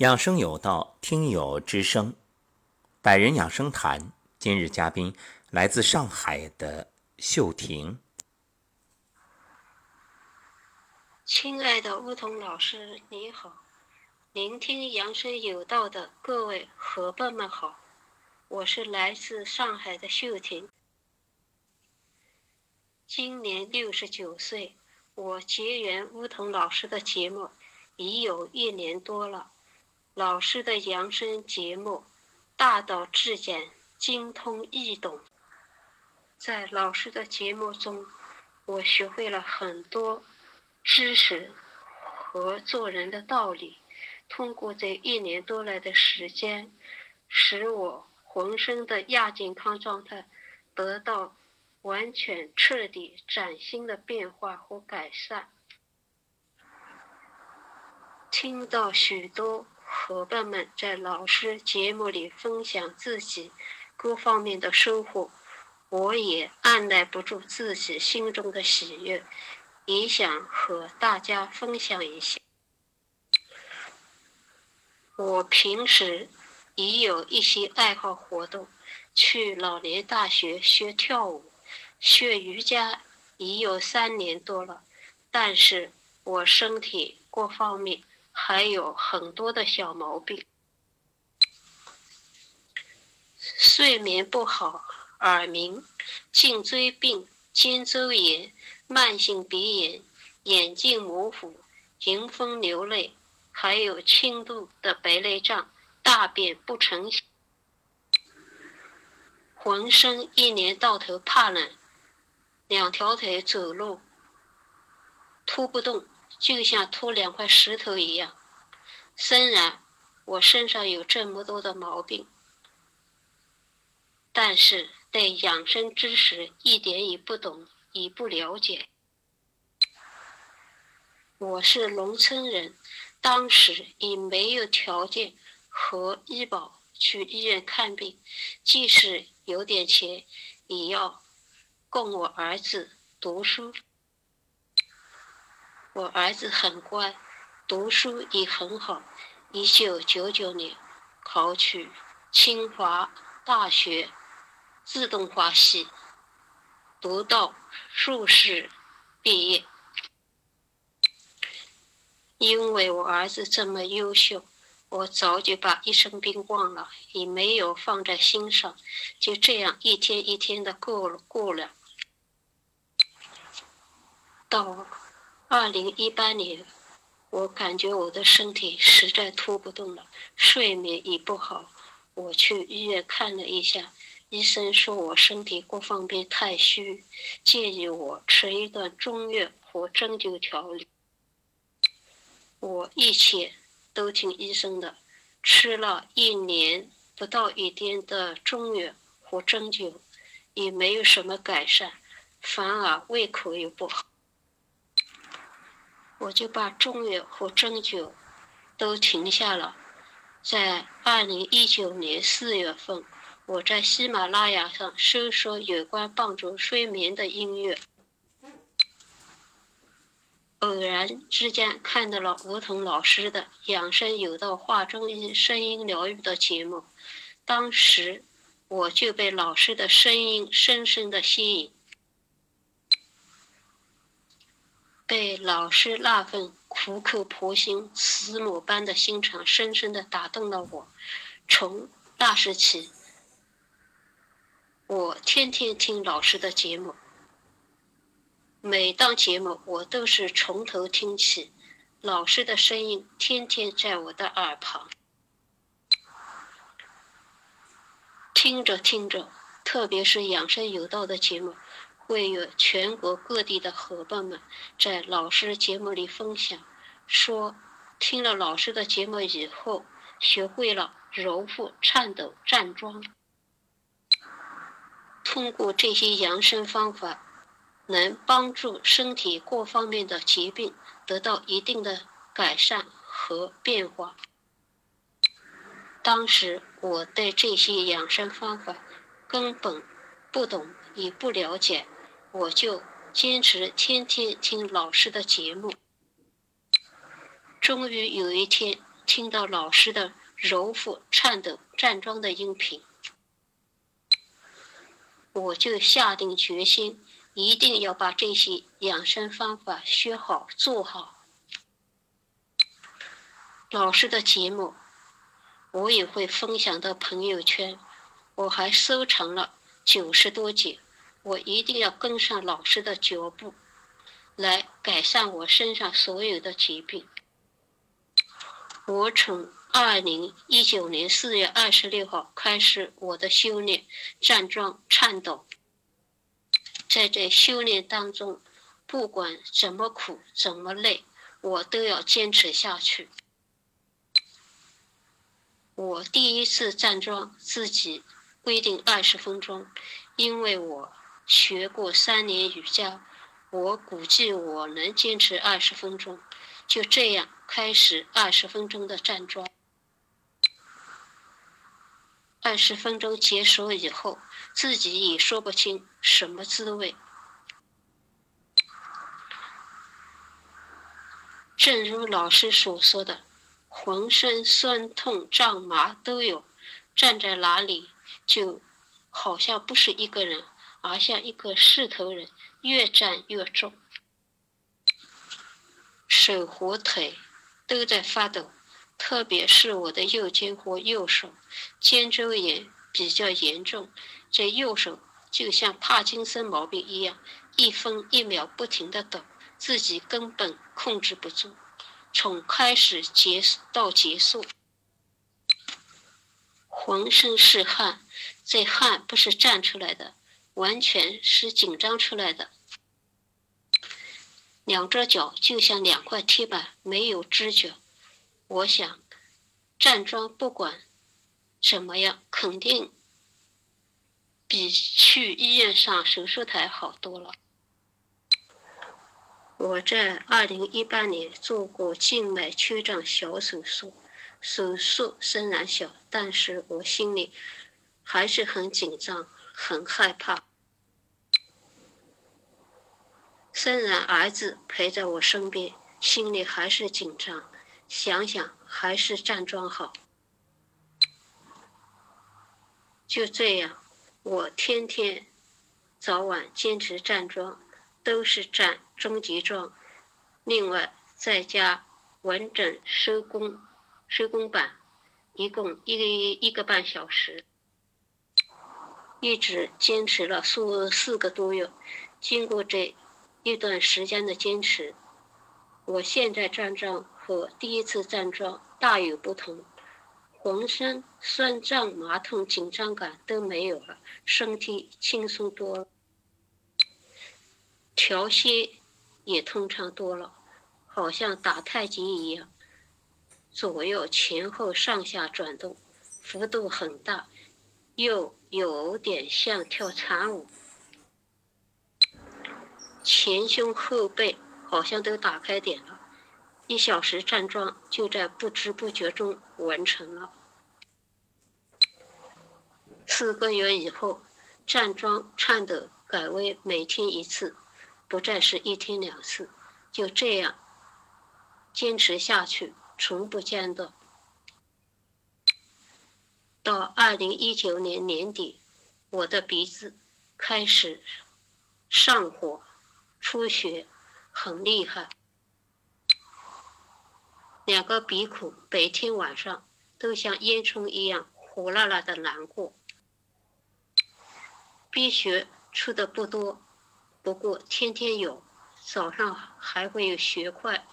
养生有道，听友之声，百人养生谈。今日嘉宾来自上海的秀婷。亲爱的梧桐老师，你好！聆听养生有道的各位伙伴们好，我是来自上海的秀婷，今年六十九岁。我结缘梧桐老师的节目已有一年多了。老师的养生节目大道至简，精通易懂。在老师的节目中，我学会了很多知识和做人的道理。通过这一年多来的时间，使我浑身的亚健康状态得到完全彻底崭新的变化和改善。听到许多。伙伴们在老师节目里分享自己各方面的收获，我也按耐不住自己心中的喜悦，也想和大家分享一下。我平时已有一些爱好活动，去老年大学学跳舞，学瑜伽已有三年多了，但是我身体各方面。还有很多的小毛病，睡眠不好、耳鸣、颈椎病、肩周炎、慢性鼻炎、眼睛模糊、迎风流泪，还有轻度的白内障、大便不成形，浑身一年到头怕冷，两条腿走路拖不动。就像拖两块石头一样。虽然我身上有这么多的毛病，但是对养生知识一点也不懂，也不了解。我是农村人，当时也没有条件和医保去医院看病，即使有点钱，也要供我儿子读书。我儿子很乖，读书也很好。一九九九年考取清华大学自动化系，读到硕士毕业。因为我儿子这么优秀，我早就把一身病忘了，也没有放在心上，就这样一天一天的过了过了。到了。二零一八年，我感觉我的身体实在拖不动了，睡眠也不好。我去医院看了一下，医生说我身体各方面太虚，建议我吃一段中药和针灸调理。我一切都听医生的，吃了一年不到一天的中药和针灸，也没有什么改善，反而胃口又不好。我就把中药和针灸都停下了。在二零一九年四月份，我在喜马拉雅上搜索有关帮助睡眠的音乐，偶然之间看到了梧桐老师的《养生有道》化中医声音疗愈的节目，当时我就被老师的声音深深的吸引。被老师那份苦口婆心、慈母般的心肠深深的打动了我。从那时起，我天天听老师的节目，每档节目我都是从头听起，老师的声音天天在我的耳旁，听着听着，特别是养生有道的节目。会有全国各地的伙伴们在老师节目里分享，说听了老师的节目以后，学会了揉腹、颤抖、站桩，通过这些养生方法，能帮助身体各方面的疾病得到一定的改善和变化。当时我对这些养生方法根本不懂，也不了解。我就坚持天天听老师的节目。终于有一天，听到老师的柔腹颤抖站桩的音频，我就下定决心，一定要把这些养生方法学好做好。老师的节目，我也会分享到朋友圈，我还收藏了九十多集，我一定要跟上老师的脚步，来改善我身上所有的疾病。我从二零一九年四月二十六号开始我的修炼，站桩颤抖。在这修炼当中，不管怎么苦怎么累，我都要坚持下去。我第一次站桩自己规定二十分钟，因为我学过三年瑜伽，我估计我能坚持二十分钟。就这样开始二十分钟的站桩。二十分钟结束以后，自己也说不清什么滋味。正如老师所说的，浑身酸痛、胀麻都有，站在哪里就好像不是一个人，而像一个势头人，越站越重。手和腿都在发抖，特别是我的右肩和右手，肩周炎比较严重。这右手就像帕金森毛病一样，一分一秒不停的抖，自己根本控制不住。从开始结到结束，浑身是汗，这汗不是站出来的，完全是紧张出来的。两只脚就像两块铁板，没有知觉。我想，站桩不管怎么样，肯定比去医院上手术台好多了。我在二零一八年做过静脉曲张小手术，手术虽然小，但是我心里还是很紧张，很害怕。虽然儿子陪在我身边，心里还是紧张。想想还是站桩好。就这样，我天天早晚坚持站桩，都是站中级桩，另外再加完整收工收工板，一共一个一个半小时，一直坚持了四四个多月。经过这。一段时间的坚持，我现在站桩和第一次站桩大有不同，浑身酸胀、麻痛、紧张感都没有了，身体轻松多了，调息也通畅多了，好像打太极一样，左右前后上下转动，幅度很大，又有点像跳长舞。前胸后背好像都打开点了，一小时站桩就在不知不觉中完成了。四个月以后，站桩颤抖改为每天一次，不再是一天两次，就这样坚持下去，从不间断。到二零一九年年底，我的鼻子开始上火。出血很厉害，两个鼻孔白天晚上都像烟囱一样火辣辣的难过。鼻血出的不多，不过天天有，早上还会有血块。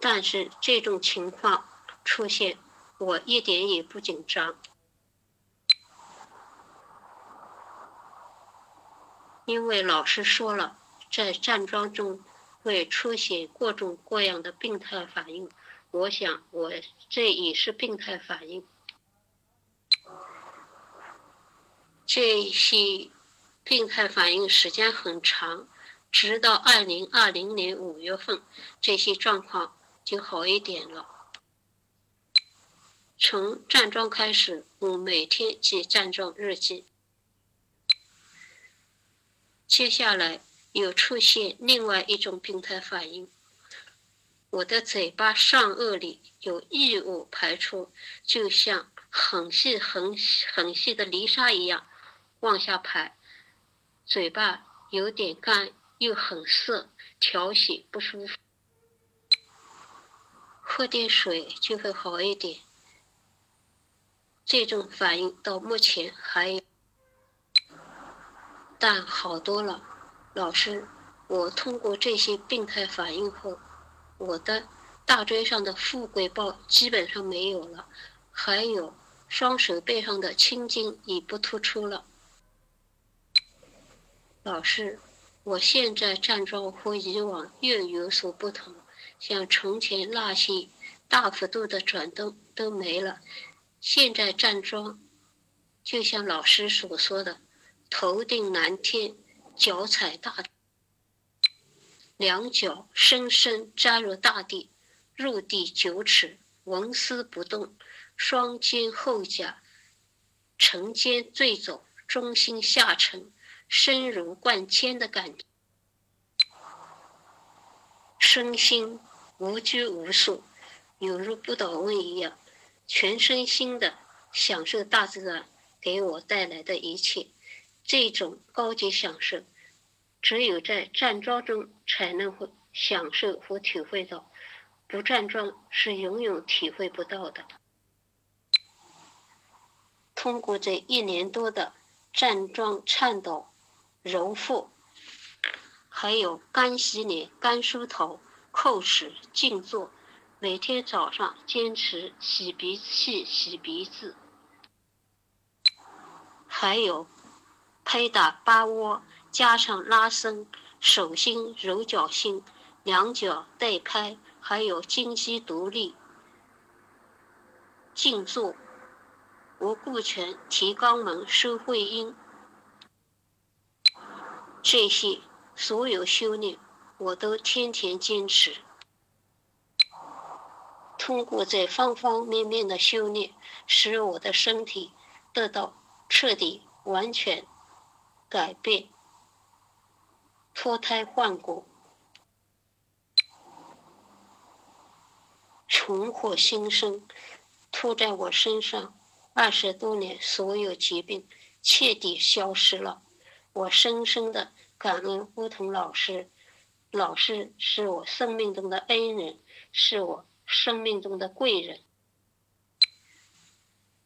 但是这种情况出现，我一点也不紧张。因为老师说了，在站桩中会出现各种各样的病态反应，我想我这也是病态反应。这些病态反应时间很长，直到二零二零年五月份，这些状况就好一点了。从站桩开始，我每天记站桩日记。接下来又出现另外一种病态反应，我的嘴巴上颚里有异物排出，就像很细很很细的泥沙一样往下排，嘴巴有点干，又很涩，调息不舒服。喝点水就会好一点。这种反应到目前还有，但好多了。老师，我通过这些病态反应后。我的大椎上的富贵包基本上没有了，还有双手背上的青筋已不突出了。老师，我现在站桩和以往又有所不同，像从前那些大幅度的转动都没了。现在站桩，就像老师所说的，头顶蓝天，脚踩大。两脚深深扎入大地，入地九尺，纹丝不动。双肩后夹，沉肩坠走，中心下沉，深如贯铅的感觉。身心无拘无束，犹如不倒翁一样，全身心的享受大自然给我带来的一切。这种高级享受。只有在站桩中才能会享受和体会到，不站桩是永远体会不到的。通过这一年多的站桩颤抖、揉腹，还有干洗脸、干梳头、叩齿、静坐，每天早上坚持洗鼻器、洗鼻子，还有拍打八窝。加上拉伸，手心揉脚心，两脚带拍，还有金鸡独立、静坐、无固拳、提肛门、收会阴，这些所有修炼，我都天天坚持。通过这方方面面的修炼，使我的身体得到彻底、完全改变。脱胎换骨，重获新生，吐在我身上二十多年所有疾病彻底消失了。我深深的感恩乌桐老师，老师是我生命中的恩人，是我生命中的贵人。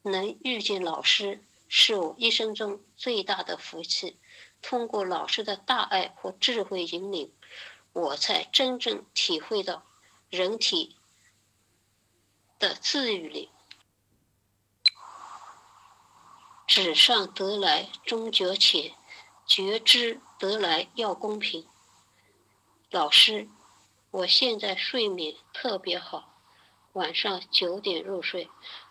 能遇见老师，是我一生中最大的福气。通过老师的大爱和智慧引领，我才真正体会到人体的自愈力。纸上得来终觉浅，觉知得来要公平。老师，我现在睡眠特别好，晚上九点入睡，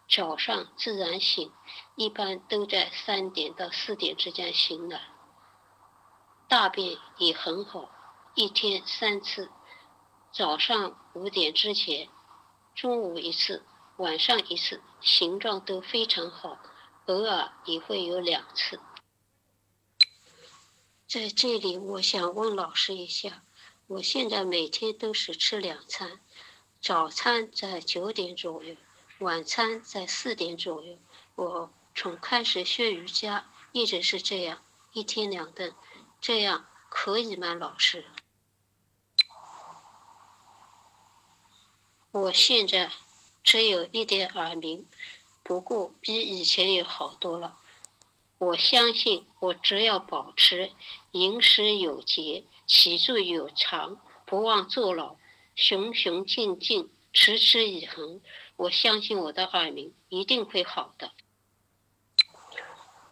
早上自然醒，一般都在三点到四点之间醒来。大便也很好，一天三次，早上五点之前，中午一次，晚上一次，形状都非常好，偶尔也会有两次。在这里，我想问老师一下，我现在每天都是吃两餐，早餐在九点左右，晚餐在四点左右。我从开始学瑜伽一直是这样，一天两顿。这样可以吗，老师？我现在只有一点耳鸣，不过比以前也好多了。我相信，我只要保持饮食有节、起坐有常、不忘坐牢、循循静静、持之以恒，我相信我的耳鸣一定会好的。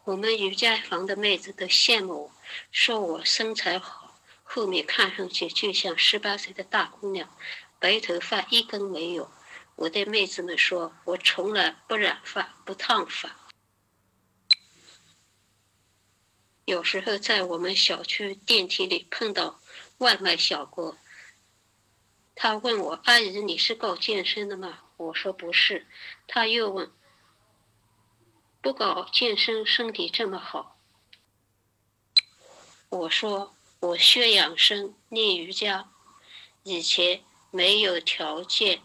我们瑜伽房的妹子都羡慕我，说我身材好，后面看上去就像十八岁的大姑娘，白头发一根没有。我对妹子们说，我从来不染发，不烫发。有时候在我们小区电梯里碰到外卖小哥，他问我：“阿姨，你是搞健身的吗？”我说：“不是。”他又问。不搞健身，身体这么好。我说我学养生，练瑜伽，以前没有条件、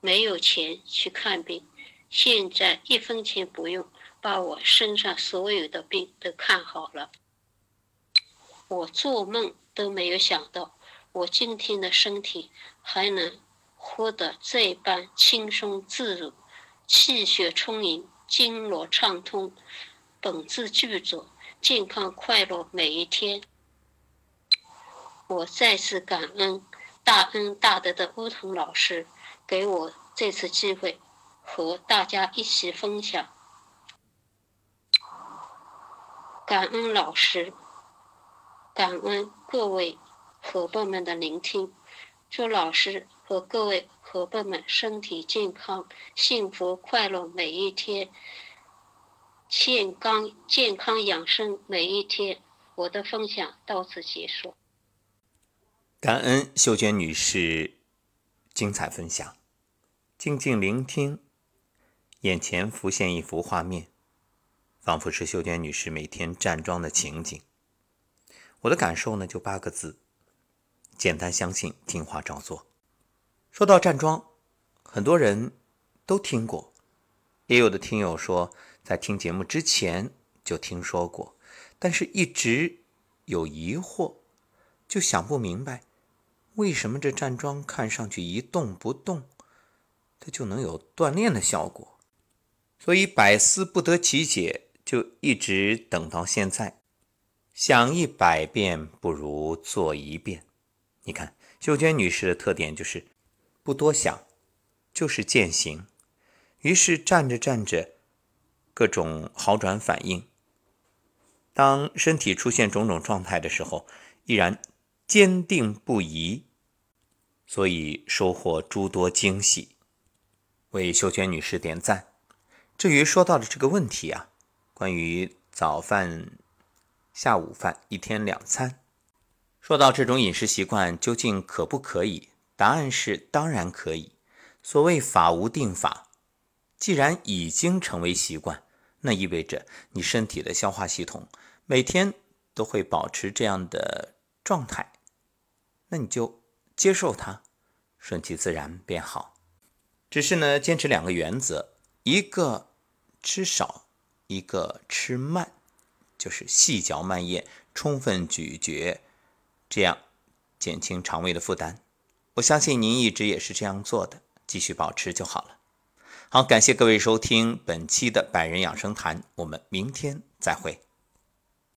没有钱去看病，现在一分钱不用，把我身上所有的病都看好了。我做梦都没有想到，我今天的身体还能活得这般轻松自如，气血充盈，经络畅通，本自具足，健康快乐每一天。我再次感恩。大恩大德的乌桐老师给我这次机会，和大家一起分享。感恩老师，感恩各位伙伴们的聆听。祝老师和各位伙伴们身体健康、幸福快乐每一天，健康健康养生每一天。我的分享到此结束。感恩秀娟女士精彩分享，静静聆听，眼前浮现一幅画面，仿佛是秀娟女士每天站桩的情景。我的感受呢，就八个字：简单相信，听话照做。说到站桩，很多人都听过，也有的听友说，在听节目之前就听说过，但是一直有疑惑，就想不明白。为什么这站桩看上去一动不动，它就能有锻炼的效果？所以百思不得其解，就一直等到现在。想一百遍不如做一遍。你看，秀娟女士的特点就是不多想，就是践行。于是站着站着，各种好转反应。当身体出现种种状态的时候，依然。坚定不移，所以收获诸多惊喜。为秀娟女士点赞。至于说到的这个问题啊，关于早饭、下午饭一天两餐，说到这种饮食习惯究竟可不可以？答案是当然可以。所谓法无定法，既然已经成为习惯，那意味着你身体的消化系统每天都会保持这样的状态。那你就接受它，顺其自然便好。只是呢，坚持两个原则：一个吃少，一个吃慢，就是细嚼慢咽，充分咀嚼，这样减轻肠胃的负担。我相信您一直也是这样做的，继续保持就好了。好，感谢各位收听本期的百人养生谈，我们明天再会。